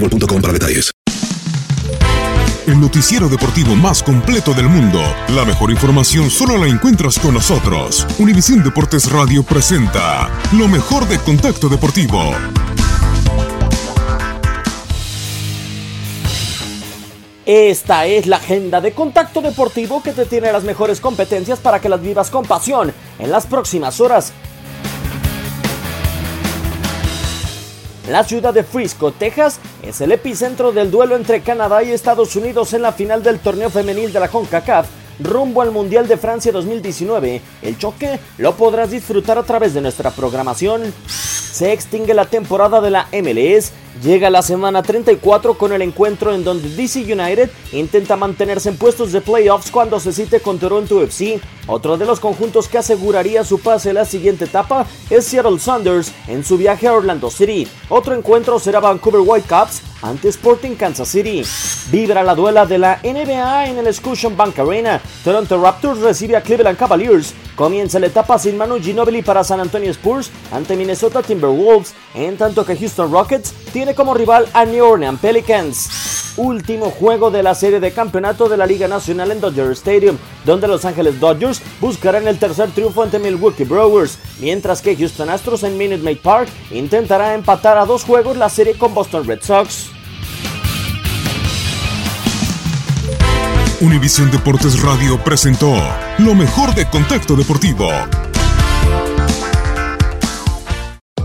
boostmobile.com para detalles. El noticiero deportivo más completo del mundo. La mejor información solo la encuentras con nosotros. Univisión Deportes Radio presenta lo mejor de Contacto Deportivo. Esta es la agenda de contacto deportivo que te tiene las mejores competencias para que las vivas con pasión en las próximas horas. La ciudad de Frisco, Texas, es el epicentro del duelo entre Canadá y Estados Unidos en la final del torneo femenil de la CONCACAF rumbo al Mundial de Francia 2019. El choque lo podrás disfrutar a través de nuestra programación. Se extingue la temporada de la MLS, llega la semana 34 con el encuentro en donde DC United intenta mantenerse en puestos de playoffs cuando se cite con Toronto FC. Otro de los conjuntos que aseguraría su pase a la siguiente etapa es Seattle Saunders en su viaje a Orlando City. Otro encuentro será Vancouver Whitecaps ante Sporting Kansas City. Vibra la duela de la NBA en el Scotiabank Arena. Toronto Raptors recibe a Cleveland Cavaliers. Comienza la etapa sin Manu Ginobili para San Antonio Spurs ante Minnesota Timberwolves, en tanto que Houston Rockets tiene como rival a New Orleans Pelicans. Último juego de la serie de campeonato de la Liga Nacional en Dodger Stadium, donde Los Ángeles Dodgers buscarán el tercer triunfo ante Milwaukee Brewers, mientras que Houston Astros en Minute Maid Park intentará empatar a dos juegos la serie con Boston Red Sox. Univisión Deportes Radio presentó lo mejor de Contacto Deportivo.